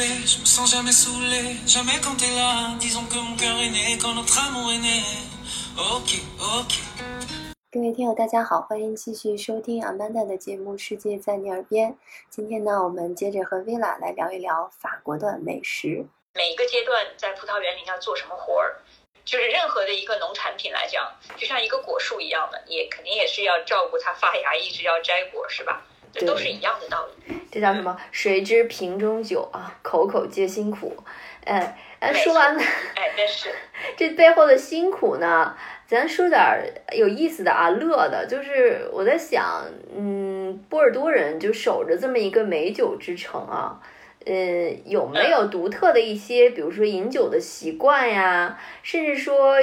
brûlé, je me sens jamais saoulé, jamais quand t'es là. Disons que mon cœur est né quand notre amour est né. Ok, ok. 各位听友，大家好，欢迎继续收听 Amanda 的节目《世界在你耳边》。今天呢，我们接着和 Villa 来聊一聊法国的美食。每一个阶段在葡萄园里要做什么活儿，就是任何的一个农产品来讲，就像一个果树一样的，也肯定也是要照顾它发芽，一直要摘果，是吧？这都是一样的道理。这叫什么？谁知瓶中酒啊，口口皆辛苦。哎，哎，说完了哎，真是。这背后的辛苦呢，咱说点儿有意思的啊，乐的。就是我在想，嗯，波尔多人就守着这么一个美酒之城啊，呃，有没有独特的一些，比如说饮酒的习惯呀，甚至说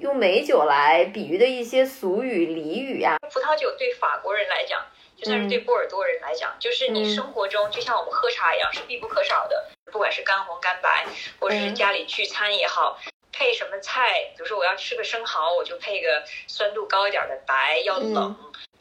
用美酒来比喻的一些俗语俚语呀？葡萄酒对法国人来讲，就算是对波尔多人来讲，就是你嗯。生活中就像我们喝茶一样，是必不可少的。不管是干红干白，或者是嗯。家里聚餐也好，配什么菜，比如说我要吃个生蚝，我就配个酸度高一点的白，要冷，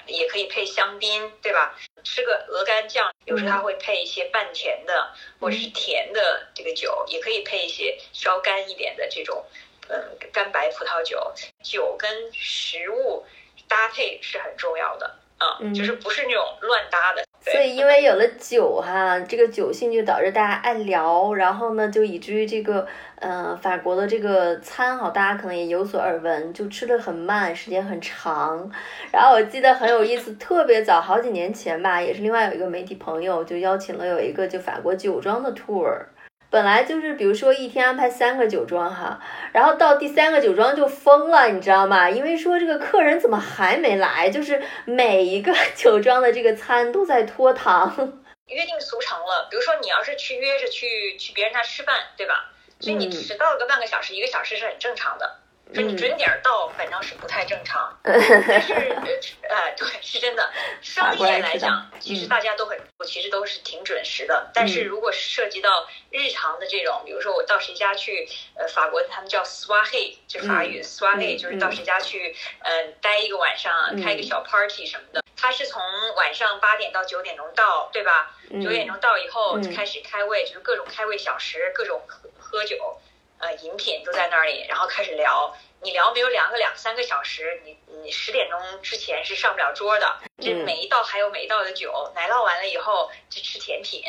也可以配香槟，对吧？吃个鹅肝酱，有时候它会配一些半甜的或者是甜的这个酒，也可以配一些稍干一点的这种，嗯，干白葡萄酒。酒跟食物搭配是很重要的啊，嗯就是不是那种乱搭的。所以因为有了酒哈，这个酒性就导致大家爱聊，然后呢，就以至于这个呃法国的这个餐哈，大家可能也有所耳闻，就吃的很慢，时间很长。然后我记得很有意思，特别早好几年前吧，也是另外有一个媒体朋友就邀请了有一个就法国酒庄的 tour。本来就是，比如说一天安排三个酒庄哈，然后到第三个酒庄就疯了，你知道吗？因为说这个客人怎么还没来，就是每一个酒庄的这个餐都在拖堂。约定俗成了。比如说你要是去约着去去别人家吃饭，对吧？所以你嗯迟到个半个小时、一个小时是很正常的。说你嗯准点儿到，反正是不太正常。但是，呃，对，是真的。商业来讲，其实嗯大家都很，我其实都是挺准时的。但是如果是涉及到日常的这种，比如说我到谁家去，呃，法国他们叫 soirée，就法语 soirée，、嗯就是到谁家去，嗯、待一个晚上，开个小 party 什么的。他是从晚上八点到九点钟到，对吧？嗯九点钟到以后开始开胃，就是各种开胃小食，各种喝喝酒，呃，饮品都在那里，然后开始聊。你聊没有两个两三个小时，你你十点钟之前是上不了桌的。这嗯每一道还有每一道的酒，奶酪完了以后就吃甜品，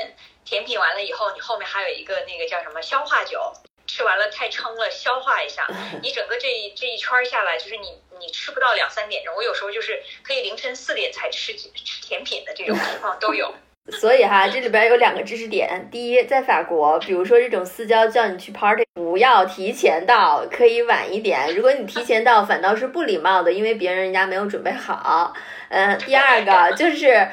甜品完了以后，你后面还有一个那个叫什么消化酒。吃完了太撑了，消化一下。你整个这一这一圈儿下来，就是你你吃不到两三点钟，我有时候就是可以凌晨四点才吃吃甜品的这种情况都有。所以哈，这里边有两个知识点。第一，在法国，比如说这种私交叫你去 party，不要提前到，可以晚一点。如果你提前到，反倒是不礼貌的，因为别人人家没有准备好。嗯，第二个 就是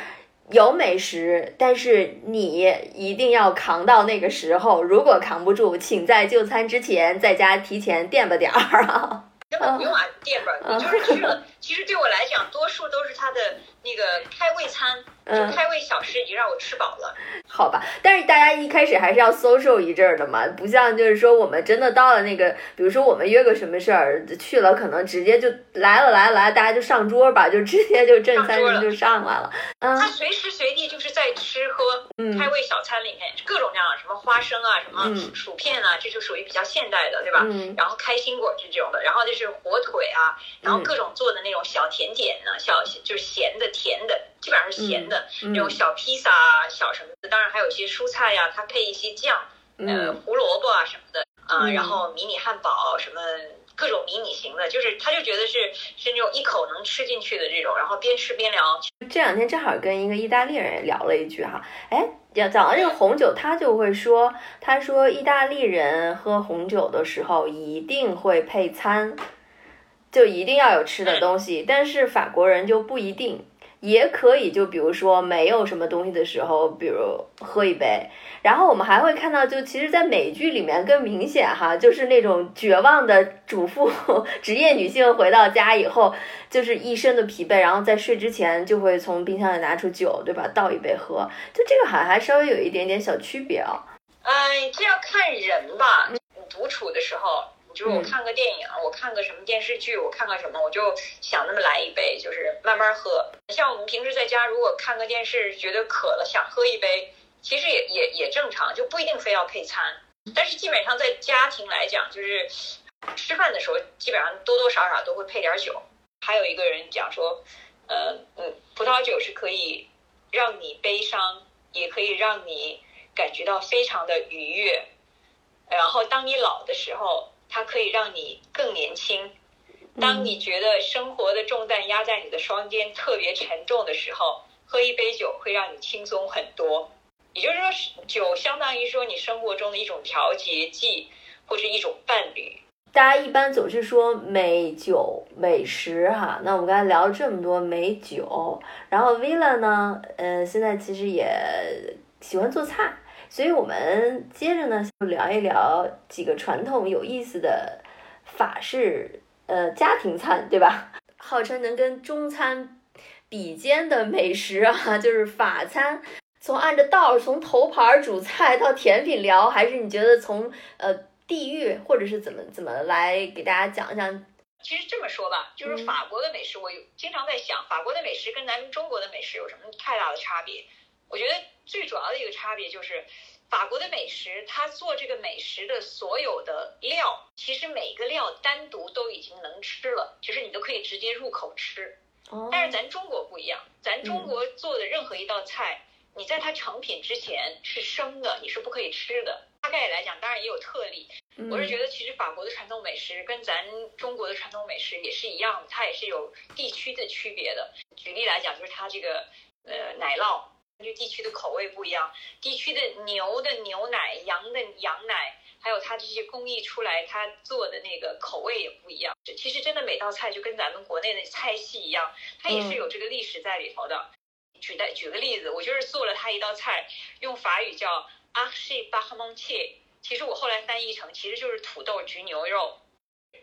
有美食，但是你一定要扛到那个时候。如果扛不住，请在就餐之前在家提前垫吧点儿啊。根本不用啊，垫吧，你就是去了。其实对我来讲，多数都是他的那个开胃餐，嗯就开胃小吃已经让我吃饱了。好吧，但是大家一开始还是要 social 一阵儿的嘛，不像就是说我们真的到了那个，比如说我们约个什么事儿去了，可能直接就来了来了来了，大家就上桌吧，就直接就正餐就上来了。嗯他随时随地就是在吃喝，嗯开胃小餐里面各种各样，什么花生啊，什么嗯薯片啊，这就属于比较现代的，对吧？嗯然后开心果这种的，然后就是火腿啊，然后嗯各种做的那种小甜点呢，小就是咸的、甜的，基本上是咸的，嗯那种小披萨啊、小什么的，当然还有一些蔬菜呀、它配一些酱，呃，嗯胡萝卜啊什么的，啊、嗯然后迷你汉堡什么。各种迷你型的，就是他就觉得是是那种一口能吃进去的这种，然后边吃边聊，这两天正好跟一个意大利人也聊了一句哈，哎，讲讲到这个红酒，他就会说，他说意大利人喝红酒的时候一定会配餐，就一定要有吃的东西，但是法国人就不一定。也可以，就比如说没有什么东西的时候，比如喝一杯。然后我们还会看到，就其实，在美剧里面更明显哈，就是那种绝望的主妇、职业女性回到家以后，就是一身的疲惫，然后在睡之前就会从冰箱里拿出酒，对吧？倒一杯喝。就这个好像还稍微有一点点小区别啊。哎，这要看人吧。你独处的时候，就是我嗯看个电影，我看个什么电视剧，我看个什么，我就想那么来一杯，就是慢慢喝。像我们平时在家，如果看个电视觉得渴了，想喝一杯，其实也也也正常，就不一定非要配餐。但是基本上在家庭来讲，就是吃饭的时候，基本上多多少少都会配点酒。还有一个人讲说，呃嗯，葡萄酒是可以让你悲伤，也可以让你感觉到非常的愉悦。然后当你老的时候，它可以让你更年轻。当你觉得生活的重担压在你的双肩特别沉重的时候，喝一杯酒会让你轻松很多。也就是说，酒相当于说你生活中的一种调节剂，或者一种伴侣。大家一般总是说美酒美食哈，那我们刚才聊了这么多美酒，然后 Villa 呢，呃，现在其实也喜欢做菜，所以我们接着呢就聊一聊几个传统有意思的法式呃家庭餐，对吧？号称能跟中餐比肩的美食啊，就是法餐。从按着道儿从头盘主菜到甜品聊，还是你觉得从呃地域或者是怎么怎么来给大家讲一讲？其实这么说吧，就是法国的美食，我有经常在想，法国的美食跟咱们中国的美食有什么太大的差别？我觉得最主要的一个差别就是，法国的美食，它做这个美食的所有的料，其实每个料单独都已经能吃了，就是你都可以直接入口吃。哦。但是咱中国不一样，咱中国做的任何一道菜。你在它成品之前是生的，你是不可以吃的。大概来讲，当然也有特例。我是觉得，其实法国的传统美食跟咱中国的传统美食也是一样的，它也是有地区的区别的。举例来讲，就是它这个呃奶酪，根据地区的口味不一样，地区的牛的牛奶、羊的羊奶，还有它这些工艺出来，它做的那个口味也不一样。其实真的每道菜就跟咱们国内的菜系一样，它也是有这个历史在里头的。举的举个例子，我就是做了它一道菜，用法语叫 h m o n t i e 其实我后来翻译成其实就是土豆焗牛肉。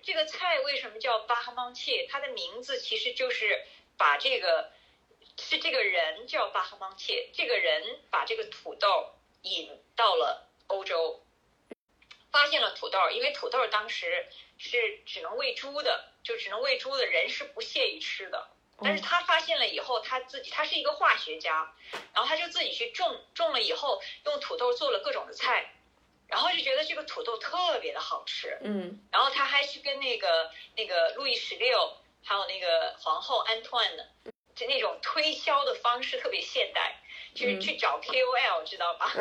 这个菜为什么叫 n t i e 它的名字其实就是把这个是这个人叫 n t i e 这个人把这个土豆引到了欧洲，发现了土豆，因为土豆当时是只能喂猪的，就只能喂猪的人是不屑于吃的。但是他发现了以后，他自己他是一个化学家，然后他就自己去种种了以后，用土豆做了各种的菜，然后就觉得这个土豆特别的好吃，嗯，然后他还去跟那个那个路易十六还有那个皇后安托万的，就那种推销的方式特别现代。就是去找 KOL 知道吧？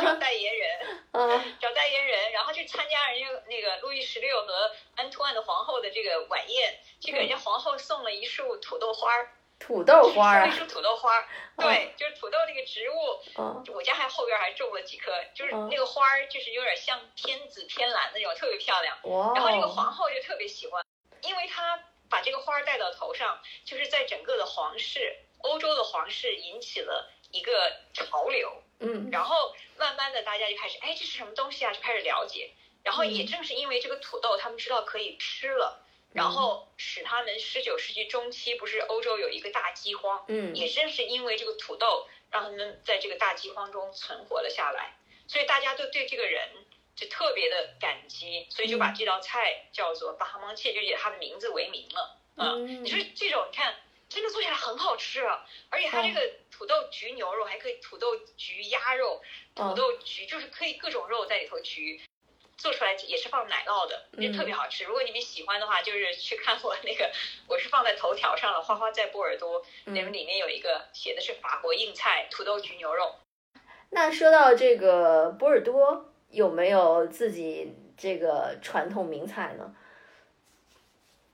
找代言人，找代言人，然后去参加人家那个路易十六和安托万的皇后的这个晚宴，去给人家皇后送了一束土豆花儿。土豆花儿。送一束土豆花儿，对，就是土豆那个植物。嗯。我家还后边还种了几棵，就是那个花儿，就是有点像天紫偏蓝那种，特别漂亮。哇。然后这个皇后就特别喜欢，因为她把这个花儿戴到头上，就是在整个的皇室，欧洲的皇室引起了。一个潮流，嗯，然后慢慢的大家就开始，哎，这是什么东西啊？就开始了解，然后也正是因为这个土豆，他们知道可以吃了，然后使他们十九世纪中期不是欧洲有一个大饥荒，嗯，也正是因为这个土豆，让他们在这个大饥荒中存活了下来，所以大家都对这个人就特别的感激，所以就把这道菜叫做巴哈芒切，就以它的名字为名了，嗯，你说这种你看。真的做起来很好吃，而且它这个土豆焗牛肉还可以土豆焗鸭肉，土豆焗就是可以各种肉在里头焗，做出来也是放奶酪的，也特别好吃。如果你们喜欢的话，就是 去看我那个，我是放在头条上了。花花在波尔多，那们里面有一个写的是法国硬菜土豆焗牛肉。那说到这个波尔多，有没有自己这个传统名菜呢？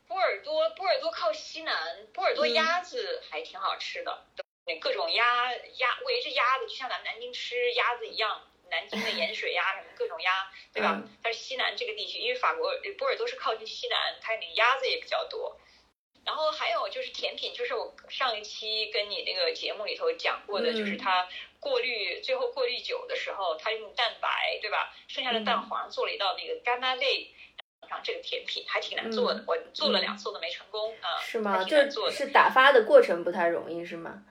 波尔多，波尔多靠西南，波尔多鸭子还挺好吃的，那各种鸭鸭围着鸭子，就像咱们南京吃鸭子一样，南京的盐水鸭什么各种鸭，对吧？但是西南这个地区，因为法国波尔多是靠近西南，它那鸭子也比较多。然后还有就是甜品，就是我上一期跟你那个节目里头讲过的，就是它过滤最后过滤酒的时候，它用蛋白，对吧？剩下的蛋黄做了一道那个干妈类。这个甜品还挺难做的，我做了两次都没成功啊。是吗？就是打发的过程不太容易，是吗？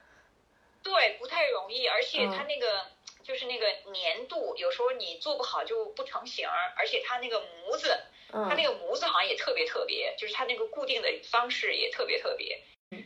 对，不太容易，而且它那个就是那个粘度，有时候你做不好就不成型，而且它那个模子，它那个模子好像也特别特别，就是它那个固定的方式也特别特别。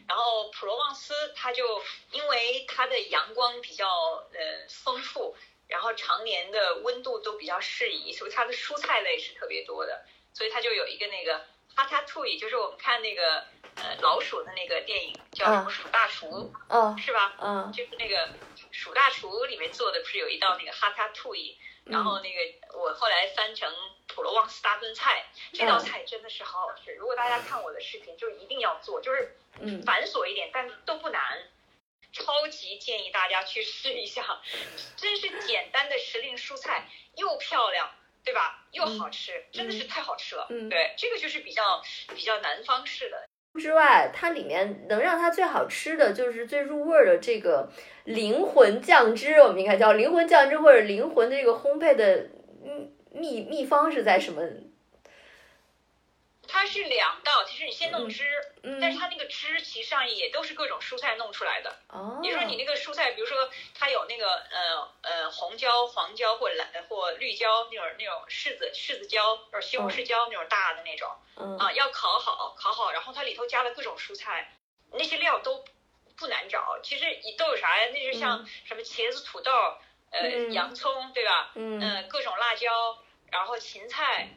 然后普罗旺斯它就因为它的阳光比较呃丰富，然后常年的温度都比较适宜，所以它的蔬菜类是特别多的，所以它就有一个那个哈塔图伊，就是我们看那个呃老鼠的那个电影叫什么鼠大厨，嗯是吧？嗯就是那个鼠大厨里面做的不是有一道那个哈塔图伊，然后那个我后来翻成普罗旺斯大炖菜，这道菜真的是好好吃。如果大家看我的视频，就一定要做，就是嗯繁琐一点，但都不难。超级建议大家去试一下，真是简单的时令蔬菜，又漂亮，对吧？又好吃，真的是太好吃了。嗯对，这个就是比较比较南方式的。之外，它里面能让它最好吃的就是最入味儿的这个灵魂酱汁，我们应该叫灵魂酱汁或者灵魂的这个烘焙的秘秘秘方是在什么？它是两道，其实你先弄嗯汁，嗯，但是它那个汁其实上也都是各种蔬菜弄出来的。哦，你说你那个蔬菜，比如说它有那个呃呃红椒、黄椒或蓝或绿椒那种那种柿子柿子椒或者西红柿椒那种大的那种嗯啊，要烤好烤好，然后它里头加了各种蔬菜，那些料都不难找。其实你都有啥呀？那就像什么茄子、土豆，呃嗯洋葱对吧？嗯嗯，各种辣椒，然后芹菜、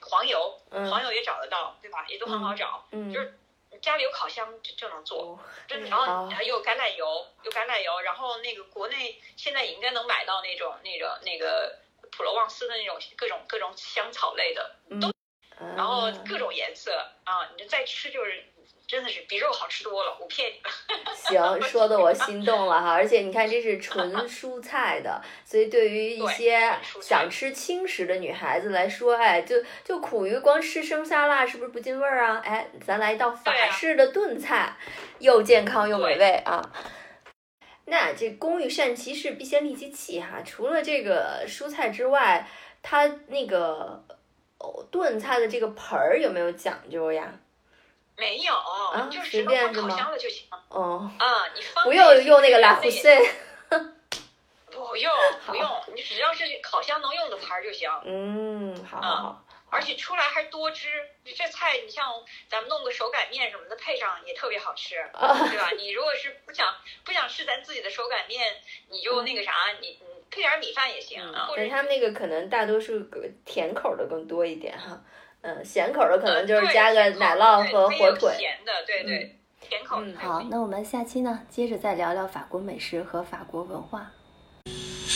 黄油，嗯黄油也找得到对吧？也都很好找，嗯就是家里有烤箱就就能做。哦真的，嗯然后还有橄榄油，有橄榄油，然后那个国内现在也应该能买到那种那种那个普罗旺斯的那种各种各种香草类的都，然后啊各种颜色啊，你就再吃就是真的是比肉好吃多了，我骗你们。行，说的我心动了哈！而且你看，这是纯蔬菜的，所以对于一些想吃轻食的女孩子来说，哎，就就苦于光吃生沙拉是不是不进味儿啊？哎，咱来一道法式的炖菜，又健康又美味啊！那这工欲善其事，必先利其器哈。除了这个蔬菜之外，它那个哦炖菜的这个盆儿有没有讲究呀？没有，你就啊随只能放烤箱了就行哦，啊，你放不用用那个拉那也胡塞。不用不用，你只要是烤箱能用的盘儿就行。嗯，好好好。而且出来还多汁，这菜你像咱们弄个手擀面什么的，配上也特别好吃，啊对吧？你如果是不想不想吃咱自己的手擀面，你就那个啥，你你配点米饭也行啊。或者但是他们那个可能大多数甜口的更多一点哈，嗯，咸口的可能就是加个奶酪和火腿。咸的，对对，甜口嗯好，那我们下期呢，接着再聊聊法国美食和法国文化。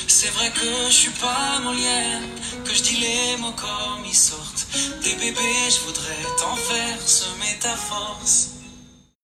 C'est vrai que je suis pas Molière, que je dis les mots comme ils sortent. Des bébés, je voudrais t'en faire semer ta force.